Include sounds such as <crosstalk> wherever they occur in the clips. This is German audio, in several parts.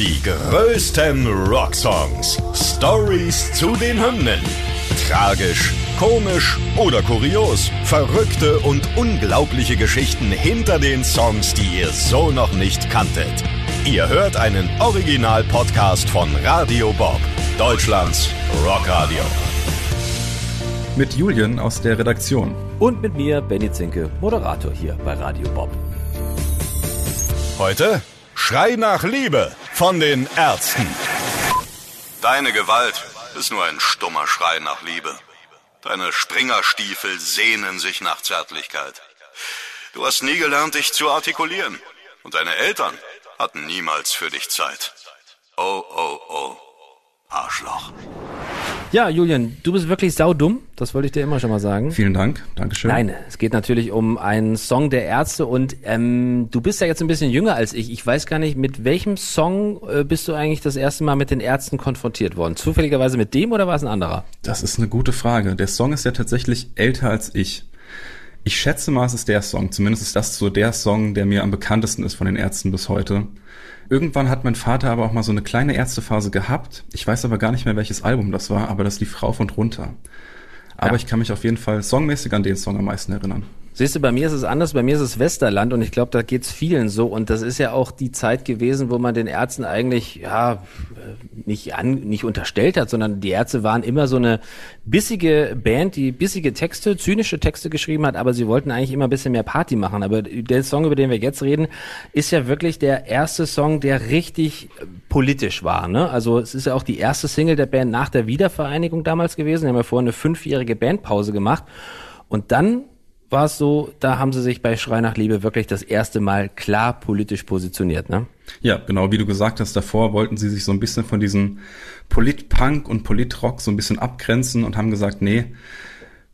Die größten Rocksongs. Stories zu den Hymnen. Tragisch, komisch oder kurios. Verrückte und unglaubliche Geschichten hinter den Songs, die ihr so noch nicht kanntet. Ihr hört einen Original-Podcast von Radio Bob, Deutschlands Rockradio. Mit Julian aus der Redaktion. Und mit mir, Benny Zinke, Moderator hier bei Radio Bob. Heute Schrei nach Liebe von den Ärzten. Deine Gewalt ist nur ein stummer Schrei nach Liebe. Deine Springerstiefel sehnen sich nach Zärtlichkeit. Du hast nie gelernt, dich zu artikulieren. Und deine Eltern hatten niemals für dich Zeit. Oh, oh, oh. Arschloch. Ja, Julian, du bist wirklich saudumm. Das wollte ich dir immer schon mal sagen. Vielen Dank. Dankeschön. Nein, es geht natürlich um einen Song der Ärzte und ähm, du bist ja jetzt ein bisschen jünger als ich. Ich weiß gar nicht, mit welchem Song äh, bist du eigentlich das erste Mal mit den Ärzten konfrontiert worden? Zufälligerweise mit dem oder war es ein anderer? Das ist eine gute Frage. Der Song ist ja tatsächlich älter als ich. Ich schätze mal, es ist der Song. Zumindest ist das so der Song, der mir am bekanntesten ist von den Ärzten bis heute. Irgendwann hat mein Vater aber auch mal so eine kleine Ärztephase gehabt. Ich weiß aber gar nicht mehr, welches Album das war, aber das lief rauf und runter. Aber ja. ich kann mich auf jeden Fall songmäßig an den Song am meisten erinnern. Siehst du, bei mir ist es anders, bei mir ist es Westerland und ich glaube, da geht's vielen so und das ist ja auch die Zeit gewesen, wo man den Ärzten eigentlich ja nicht an, nicht unterstellt hat, sondern die Ärzte waren immer so eine bissige Band, die bissige Texte, zynische Texte geschrieben hat, aber sie wollten eigentlich immer ein bisschen mehr Party machen. Aber der Song, über den wir jetzt reden, ist ja wirklich der erste Song, der richtig politisch war. Ne? Also es ist ja auch die erste Single der Band nach der Wiedervereinigung damals gewesen. Die haben ja vorher eine fünfjährige Bandpause gemacht und dann war es so, da haben sie sich bei Schrei nach Liebe wirklich das erste Mal klar politisch positioniert, ne? Ja, genau, wie du gesagt hast, davor wollten sie sich so ein bisschen von diesem Polit-Punk und Polit-Rock so ein bisschen abgrenzen und haben gesagt, nee,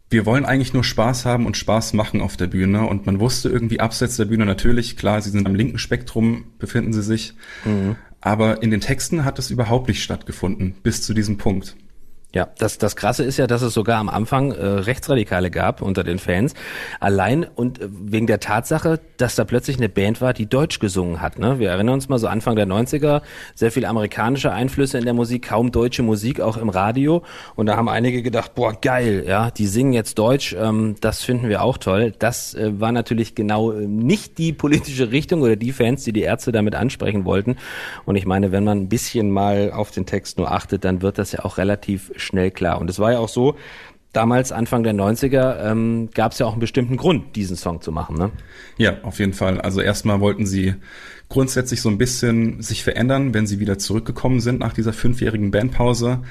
wir wollen eigentlich nur Spaß haben und Spaß machen auf der Bühne. Und man wusste irgendwie abseits der Bühne natürlich, klar, sie sind am linken Spektrum, befinden sie sich. Mhm. Aber in den Texten hat es überhaupt nicht stattgefunden, bis zu diesem Punkt. Ja, das, das Krasse ist ja, dass es sogar am Anfang äh, Rechtsradikale gab unter den Fans. Allein und äh, wegen der Tatsache, dass da plötzlich eine Band war, die Deutsch gesungen hat. Ne? Wir erinnern uns mal so Anfang der 90er, sehr viel amerikanische Einflüsse in der Musik, kaum deutsche Musik, auch im Radio. Und da haben einige gedacht, boah, geil, ja, die singen jetzt Deutsch, ähm, das finden wir auch toll. Das äh, war natürlich genau äh, nicht die politische Richtung oder die Fans, die die Ärzte damit ansprechen wollten. Und ich meine, wenn man ein bisschen mal auf den Text nur achtet, dann wird das ja auch relativ schnell klar. Und es war ja auch so, damals, Anfang der 90er, ähm, gab es ja auch einen bestimmten Grund, diesen Song zu machen. Ne? Ja, auf jeden Fall. Also erstmal wollten sie grundsätzlich so ein bisschen sich verändern, wenn sie wieder zurückgekommen sind nach dieser fünfjährigen Bandpause.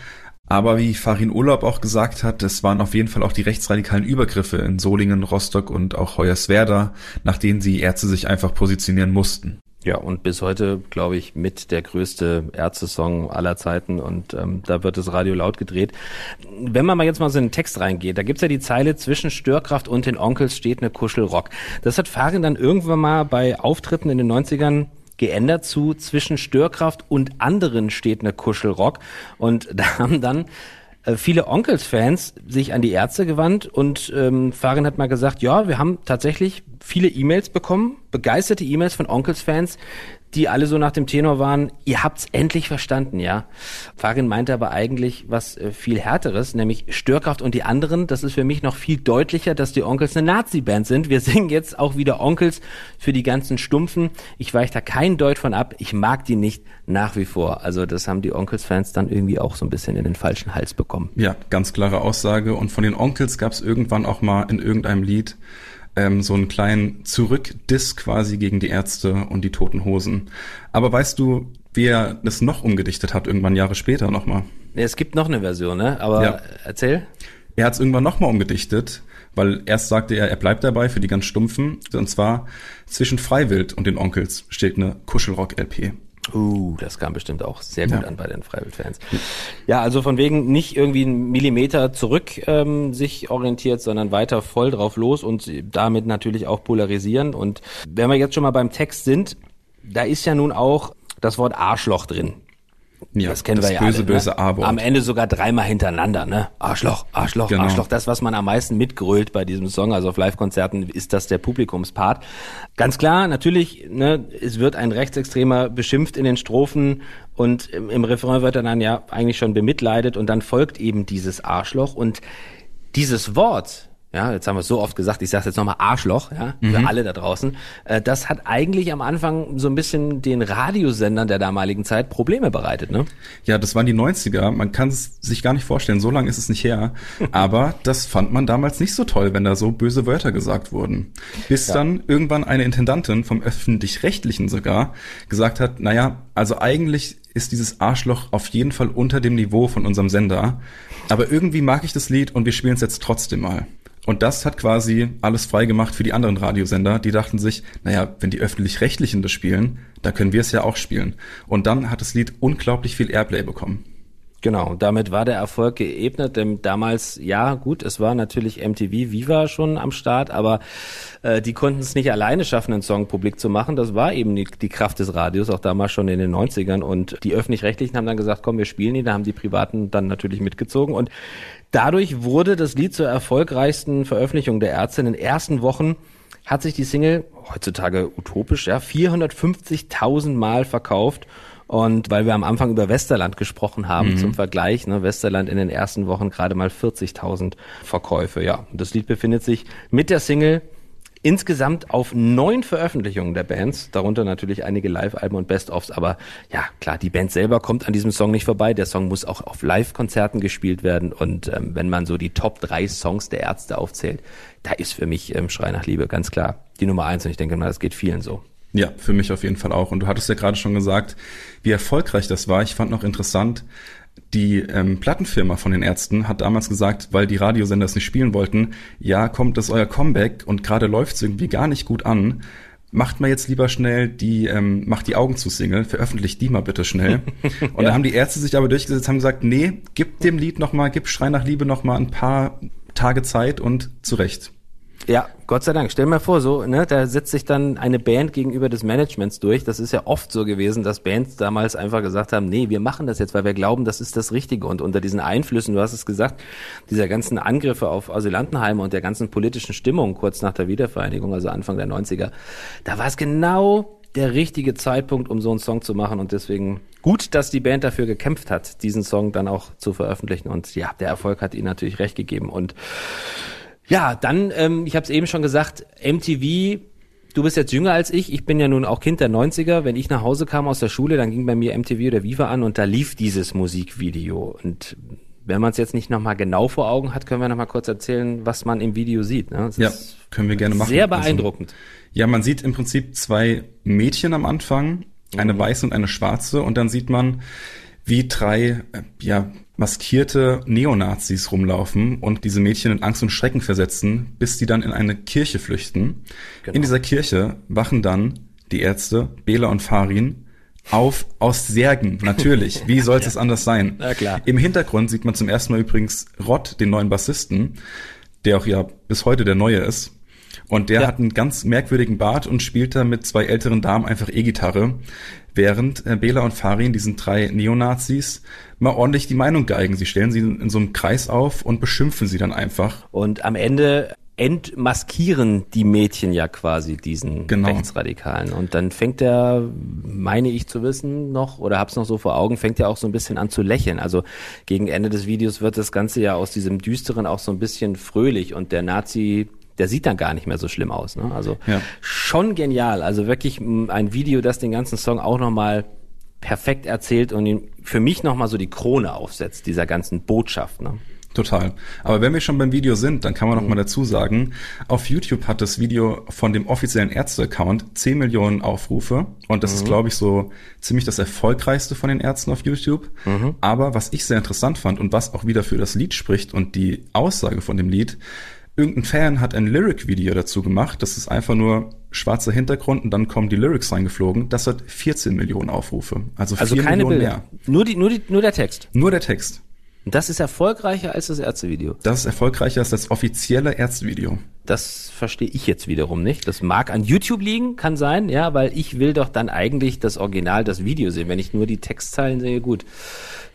Aber wie Farin Urlaub auch gesagt hat, es waren auf jeden Fall auch die rechtsradikalen Übergriffe in Solingen, Rostock und auch Hoyerswerda, nach denen die Ärzte sich einfach positionieren mussten. Ja, und bis heute, glaube ich, mit der größte Ärzte-Song aller Zeiten und ähm, da wird das Radio laut gedreht. Wenn man mal jetzt mal so in den Text reingeht, da gibt's ja die Zeile, zwischen Störkraft und den Onkels steht eine Kuschelrock. Das hat Farin dann irgendwann mal bei Auftritten in den 90ern geändert zu zwischen Störkraft und anderen steht eine Kuschelrock und <laughs> da haben dann viele Onkels-Fans sich an die Ärzte gewandt und ähm, Farin hat mal gesagt, ja, wir haben tatsächlich viele E-Mails bekommen, begeisterte E-Mails von Onkels-Fans, die alle so nach dem Tenor waren, ihr habt's endlich verstanden, ja. Farin meinte aber eigentlich was äh, viel härteres, nämlich Störkraft und die anderen. Das ist für mich noch viel deutlicher, dass die Onkels eine Nazi-Band sind. Wir <laughs> singen jetzt auch wieder Onkels für die ganzen Stumpfen. Ich weiche da kein Deut von ab. Ich mag die nicht nach wie vor. Also das haben die Onkels-Fans dann irgendwie auch so ein bisschen in den falschen Hals bekommen. Ja, ganz klare Aussage. Und von den Onkels gab's irgendwann auch mal in irgendeinem Lied ähm, so einen kleinen Zurückdiss quasi gegen die Ärzte und die Toten Hosen. Aber weißt du, wie er das noch umgedichtet hat, irgendwann Jahre später nochmal? Es gibt noch eine Version, ne? Aber ja. erzähl. Er hat es irgendwann nochmal umgedichtet, weil erst sagte er, er bleibt dabei für die ganz Stumpfen. Und zwar zwischen Freiwild und den Onkels steht eine Kuschelrock-LP. Uh, das kam bestimmt auch sehr gut ja. an bei den Freiwild-Fans. Ja, also von wegen nicht irgendwie einen Millimeter zurück ähm, sich orientiert, sondern weiter voll drauf los und damit natürlich auch polarisieren. Und wenn wir jetzt schon mal beim Text sind, da ist ja nun auch das Wort Arschloch drin. Ja, das kennen das wir ja böse, alle, ne? böse A-Wort. Am Ende sogar dreimal hintereinander, ne? Arschloch, Arschloch, genau. Arschloch. Das, was man am meisten mitgrölt bei diesem Song, also auf Live-Konzerten, ist das der Publikumspart. Ganz klar, natürlich, ne, es wird ein Rechtsextremer beschimpft in den Strophen und im, im Refrain wird er dann ja eigentlich schon bemitleidet und dann folgt eben dieses Arschloch und dieses Wort, ja, jetzt haben wir es so oft gesagt, ich sage jetzt nochmal Arschloch, ja, für mhm. alle da draußen. Äh, das hat eigentlich am Anfang so ein bisschen den Radiosendern der damaligen Zeit Probleme bereitet, ne? Ja, das waren die 90er. Man kann es sich gar nicht vorstellen, so lange ist es nicht her. <laughs> Aber das fand man damals nicht so toll, wenn da so böse Wörter gesagt wurden. Bis ja. dann irgendwann eine Intendantin vom öffentlich-rechtlichen sogar gesagt hat, naja, also eigentlich ist dieses Arschloch auf jeden Fall unter dem Niveau von unserem Sender. Aber irgendwie mag ich das Lied und wir spielen es jetzt trotzdem mal. Und das hat quasi alles frei gemacht für die anderen Radiosender. Die dachten sich, naja, wenn die öffentlich-rechtlichen das spielen, da können wir es ja auch spielen. Und dann hat das Lied unglaublich viel Airplay bekommen. Genau, damit war der Erfolg geebnet. Denn damals, ja, gut, es war natürlich MTV Viva schon am Start, aber äh, die konnten es nicht alleine schaffen, einen Song publik zu machen. Das war eben die, die, Kraft des Radios, auch damals schon in den 90ern. Und die Öffentlich-Rechtlichen haben dann gesagt, komm, wir spielen ihn. Da haben die Privaten dann natürlich mitgezogen. Und Dadurch wurde das Lied zur erfolgreichsten Veröffentlichung der Ärzte. In den ersten Wochen hat sich die Single, heutzutage utopisch, ja, 450.000 Mal verkauft. Und weil wir am Anfang über Westerland gesprochen haben, mhm. zum Vergleich, ne, Westerland in den ersten Wochen gerade mal 40.000 Verkäufe. Ja, und das Lied befindet sich mit der Single insgesamt auf neun Veröffentlichungen der Bands, darunter natürlich einige Live-Alben und Best-ofs, aber ja, klar, die Band selber kommt an diesem Song nicht vorbei. Der Song muss auch auf Live-Konzerten gespielt werden und ähm, wenn man so die Top drei Songs der Ärzte aufzählt, da ist für mich ähm, Schrei nach Liebe ganz klar die Nummer eins und ich denke mal, das geht vielen so. Ja, für mich auf jeden Fall auch. Und du hattest ja gerade schon gesagt, wie erfolgreich das war. Ich fand noch interessant, die ähm, Plattenfirma von den Ärzten hat damals gesagt, weil die Radiosender es nicht spielen wollten, ja, kommt das euer Comeback und gerade läuft es irgendwie gar nicht gut an. Macht mal jetzt lieber schnell die, ähm, macht die Augen zu Single, veröffentlicht die mal bitte schnell. <laughs> Und ja. da haben die Ärzte sich aber durchgesetzt, haben gesagt, nee, gib dem Lied noch mal, gib Schrei nach Liebe noch mal ein paar Tage Zeit und zurecht. Ja, Gott sei Dank. Stell mir vor, so, ne, da setzt sich dann eine Band gegenüber des Managements durch. Das ist ja oft so gewesen, dass Bands damals einfach gesagt haben, nee, wir machen das jetzt, weil wir glauben, das ist das Richtige. Und unter diesen Einflüssen, du hast es gesagt, dieser ganzen Angriffe auf Asylantenheime und der ganzen politischen Stimmung kurz nach der Wiedervereinigung, also Anfang der 90er, da war es genau der richtige Zeitpunkt, um so einen Song zu machen. Und deswegen gut, dass die Band dafür gekämpft hat, diesen Song dann auch zu veröffentlichen. Und ja, der Erfolg hat ihnen natürlich recht gegeben. Und ja, dann, ähm, ich habe es eben schon gesagt, MTV, du bist jetzt jünger als ich, ich bin ja nun auch Kind der 90er. Wenn ich nach Hause kam aus der Schule, dann ging bei mir MTV oder Viva an und da lief dieses Musikvideo. Und wenn man es jetzt nicht nochmal genau vor Augen hat, können wir nochmal kurz erzählen, was man im Video sieht. Ne? ja, können wir gerne machen. Sehr also, beeindruckend. Also, ja, man sieht im Prinzip zwei Mädchen am Anfang, eine mhm. weiße und eine schwarze, und dann sieht man, wie drei, äh, ja, maskierte Neonazis rumlaufen und diese Mädchen in Angst und Schrecken versetzen, bis die dann in eine Kirche flüchten. Genau. In dieser Kirche wachen dann die Ärzte, Bela und Farin, auf aus Särgen, natürlich. Wie soll <laughs> es ja. anders sein? Na klar. Im Hintergrund sieht man zum ersten Mal übrigens Rott, den neuen Bassisten, der auch ja bis heute der neue ist. Und der ja. hat einen ganz merkwürdigen Bart und spielt da mit zwei älteren Damen einfach E-Gitarre, während äh, Bela und Farin, diesen drei Neonazis, mal ordentlich die Meinung geigen. Sie stellen sie in so einem Kreis auf und beschimpfen sie dann einfach. Und am Ende entmaskieren die Mädchen ja quasi diesen genau. Rechtsradikalen. Und dann fängt er, meine ich zu wissen noch, oder hab's noch so vor Augen, fängt er auch so ein bisschen an zu lächeln. Also gegen Ende des Videos wird das Ganze ja aus diesem Düsteren auch so ein bisschen fröhlich und der Nazi der sieht dann gar nicht mehr so schlimm aus. Ne? Also ja. schon genial. Also wirklich ein Video, das den ganzen Song auch nochmal perfekt erzählt und ihn für mich nochmal so die Krone aufsetzt, dieser ganzen Botschaft. Ne? Total. Aber wenn wir schon beim Video sind, dann kann man noch mhm. mal dazu sagen, auf YouTube hat das Video von dem offiziellen Ärzte-Account 10 Millionen Aufrufe und das mhm. ist, glaube ich, so ziemlich das erfolgreichste von den Ärzten auf YouTube. Mhm. Aber was ich sehr interessant fand und was auch wieder für das Lied spricht und die Aussage von dem Lied, irgendein Fan hat ein Lyric-Video dazu gemacht. Das ist einfach nur schwarzer Hintergrund und dann kommen die Lyrics reingeflogen. Das hat 14 Millionen Aufrufe. Also, also keine Millionen Bilder. mehr. Nur, die, nur, die, nur der Text. Nur der Text. Das ist erfolgreicher als das Ärztevideo. Das ist erfolgreicher als das offizielle Ärztevideo. Das verstehe ich jetzt wiederum nicht. Das mag an YouTube liegen, kann sein, ja, weil ich will doch dann eigentlich das Original, das Video sehen. Wenn ich nur die Textzeilen sehe, gut.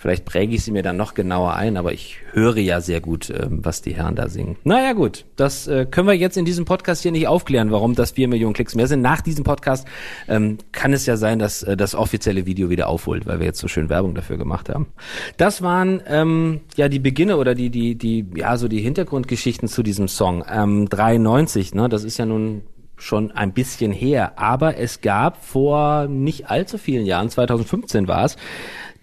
Vielleicht präge ich sie mir dann noch genauer ein, aber ich höre ja sehr gut, ähm, was die Herren da singen. Naja gut, das äh, können wir jetzt in diesem Podcast hier nicht aufklären, warum das vier Millionen Klicks mehr sind. Nach diesem Podcast ähm, kann es ja sein, dass äh, das offizielle Video wieder aufholt, weil wir jetzt so schön Werbung dafür gemacht haben. Das waren ähm, ja die Beginne oder die, die, die, ja, so die Hintergrundgeschichten zu diesem Song. Ähm, 93, ne? Das ist ja nun schon ein bisschen her, aber es gab vor nicht allzu vielen Jahren, 2015 war es,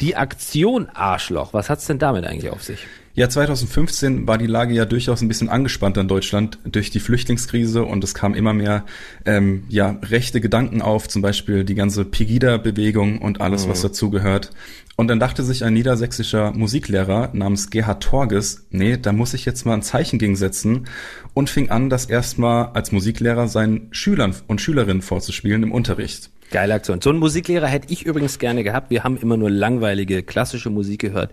die Aktion Arschloch, was hat's denn damit eigentlich auf sich? Ja, 2015 war die Lage ja durchaus ein bisschen angespannter in Deutschland durch die Flüchtlingskrise und es kam immer mehr ähm, ja rechte Gedanken auf, zum Beispiel die ganze Pegida-Bewegung und alles, mhm. was dazugehört. Und dann dachte sich ein niedersächsischer Musiklehrer namens Gerhard Torges, nee, da muss ich jetzt mal ein Zeichen gegen setzen und fing an, das erstmal als Musiklehrer seinen Schülern und Schülerinnen vorzuspielen im Unterricht. Geile Aktion. So einen Musiklehrer hätte ich übrigens gerne gehabt. Wir haben immer nur langweilige klassische Musik gehört.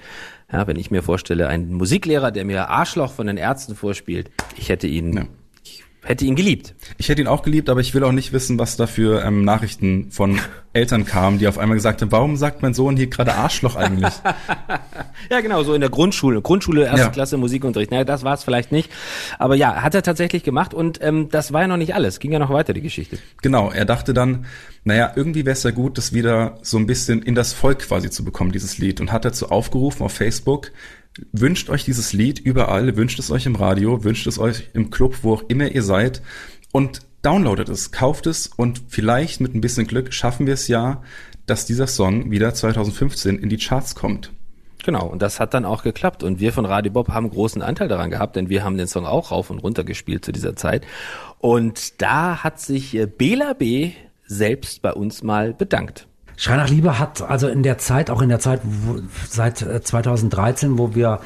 Ja, wenn ich mir vorstelle, ein Musiklehrer, der mir Arschloch von den Ärzten vorspielt, ich hätte ihn ja hätte ihn geliebt. Ich hätte ihn auch geliebt, aber ich will auch nicht wissen, was da für ähm, Nachrichten von <laughs> Eltern kamen, die auf einmal gesagt haben, warum sagt mein Sohn hier gerade Arschloch eigentlich? <laughs> ja, genau, so in der Grundschule. Grundschule, erste ja. Klasse, Musikunterricht. Naja, das war es vielleicht nicht. Aber ja, hat er tatsächlich gemacht und ähm, das war ja noch nicht alles. Ging ja noch weiter, die Geschichte. Genau, er dachte dann, naja, irgendwie wäre es ja gut, das wieder so ein bisschen in das Volk quasi zu bekommen, dieses Lied. Und hat dazu aufgerufen auf Facebook, wünscht euch dieses Lied überall, wünscht es euch im Radio, wünscht es euch im Club, wo auch immer ihr seid und downloadet es, kauft es und vielleicht mit ein bisschen Glück schaffen wir es ja, dass dieser Song wieder 2015 in die Charts kommt. Genau, und das hat dann auch geklappt. Und wir von Radio Bob haben großen Anteil daran gehabt, denn wir haben den Song auch rauf und runter gespielt zu dieser Zeit. Und da hat sich äh, Bela B. selbst bei uns mal bedankt. Schrei nach Liebe hat also in der Zeit, auch in der Zeit wo, seit 2013, äh, wo wir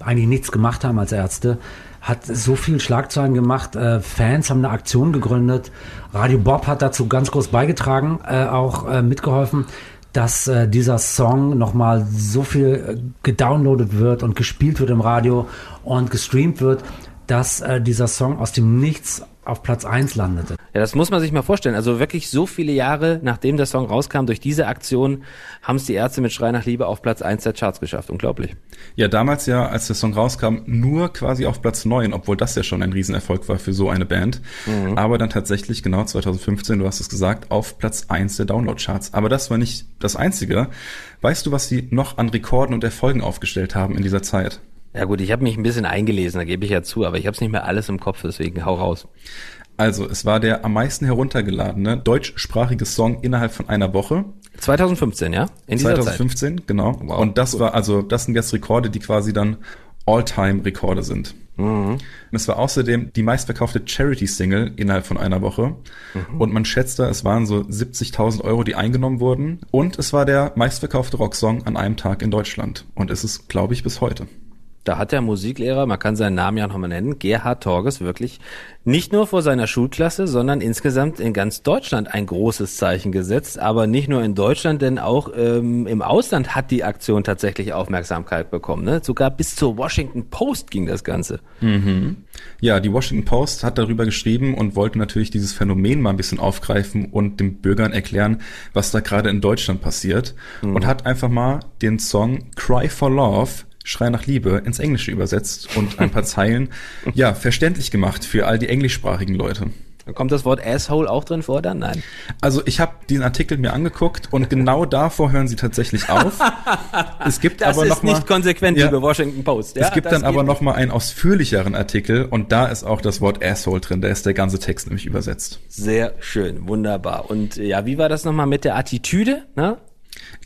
eigentlich nichts gemacht haben als Ärzte, hat so viel Schlagzeilen gemacht. Äh, Fans haben eine Aktion gegründet. Radio Bob hat dazu ganz groß beigetragen, äh, auch äh, mitgeholfen, dass äh, dieser Song nochmal so viel äh, gedownloadet wird und gespielt wird im Radio und gestreamt wird, dass dieser Song aus dem Nichts auf Platz eins landete. Ja, das muss man sich mal vorstellen. Also wirklich so viele Jahre, nachdem der Song rauskam, durch diese Aktion haben es die Ärzte mit Schrei nach Liebe auf Platz eins der Charts geschafft. Unglaublich. Ja, damals ja, als der Song rauskam, nur quasi auf Platz neun, obwohl das ja schon ein Riesenerfolg war für so eine Band. Mhm. Aber dann tatsächlich genau 2015, du hast es gesagt, auf Platz eins der Download-Charts. Aber das war nicht das Einzige. Weißt du, was sie noch an Rekorden und Erfolgen aufgestellt haben in dieser Zeit? Ja gut, ich habe mich ein bisschen eingelesen, da gebe ich ja zu, aber ich habe es nicht mehr alles im Kopf, deswegen hau raus. Also, es war der am meisten heruntergeladene deutschsprachige Song innerhalb von einer Woche. 2015, ja? In dieser 2015, Zeit. genau. Wow, Und das cool. war, also, das sind jetzt Rekorde, die quasi dann All-Time-Rekorde sind. Mhm. Es war außerdem die meistverkaufte Charity-Single innerhalb von einer Woche. Mhm. Und man schätzte, es waren so 70.000 Euro, die eingenommen wurden. Und es war der meistverkaufte Rocksong an einem Tag in Deutschland. Und es ist, glaube ich, bis heute da hat der Musiklehrer, man kann seinen Namen ja nochmal nennen, Gerhard Torges wirklich nicht nur vor seiner Schulklasse, sondern insgesamt in ganz Deutschland ein großes Zeichen gesetzt. Aber nicht nur in Deutschland, denn auch ähm, im Ausland hat die Aktion tatsächlich Aufmerksamkeit bekommen. Ne? Sogar bis zur Washington Post ging das Ganze. Mhm. Ja, die Washington Post hat darüber geschrieben und wollte natürlich dieses Phänomen mal ein bisschen aufgreifen und den Bürgern erklären, was da gerade in Deutschland passiert. Mhm. Und hat einfach mal den Song Cry for Love Schrei nach Liebe ins Englische übersetzt und ein paar Zeilen, ja, verständlich gemacht für all die englischsprachigen Leute. Kommt das Wort Asshole auch drin vor dann? Nein. Also ich habe diesen Artikel mir angeguckt und genau davor hören sie tatsächlich auf. Es gibt das aber noch mal, nicht konsequent, ja, liebe Washington Post. Ja, es gibt dann aber noch mal einen ausführlicheren Artikel und da ist auch das Wort Asshole drin. Da ist der ganze Text nämlich übersetzt. Sehr schön, wunderbar. Und ja, wie war das nochmal mit der Attitüde? Ne?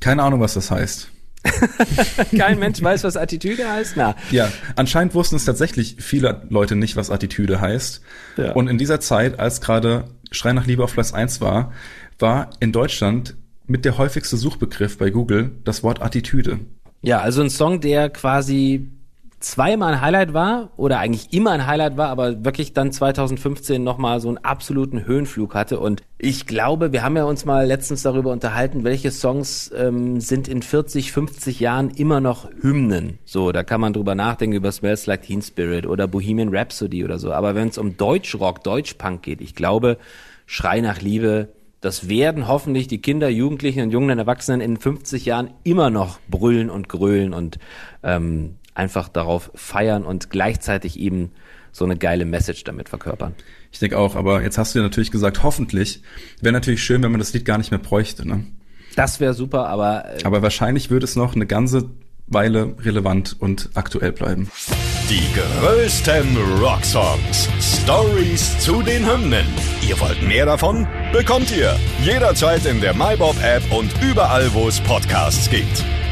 Keine Ahnung, was das heißt. <laughs> Kein Mensch weiß, was Attitüde heißt? Na. Ja, anscheinend wussten es tatsächlich viele Leute nicht, was Attitüde heißt. Ja. Und in dieser Zeit, als gerade Schrei nach Liebe auf Platz eins war, war in Deutschland mit der häufigste Suchbegriff bei Google das Wort Attitüde. Ja, also ein Song, der quasi zweimal ein Highlight war oder eigentlich immer ein Highlight war, aber wirklich dann 2015 nochmal so einen absoluten Höhenflug hatte. Und ich glaube, wir haben ja uns mal letztens darüber unterhalten, welche Songs ähm, sind in 40, 50 Jahren immer noch Hymnen. So, da kann man drüber nachdenken über Smells Like Teen Spirit oder Bohemian Rhapsody oder so. Aber wenn es um Deutschrock, Deutschpunk geht, ich glaube, Schrei nach Liebe, das werden hoffentlich die Kinder, Jugendlichen und jungen Erwachsenen in 50 Jahren immer noch brüllen und grölen und ähm, einfach darauf feiern und gleichzeitig eben so eine geile Message damit verkörpern. Ich denke auch, aber jetzt hast du ja natürlich gesagt, hoffentlich. Wäre natürlich schön, wenn man das Lied gar nicht mehr bräuchte, ne? Das wäre super, aber. Äh aber wahrscheinlich würde es noch eine ganze Weile relevant und aktuell bleiben. Die größten Rocksongs. Stories zu den Hymnen. Ihr wollt mehr davon? Bekommt ihr jederzeit in der MyBob App und überall, wo es Podcasts gibt.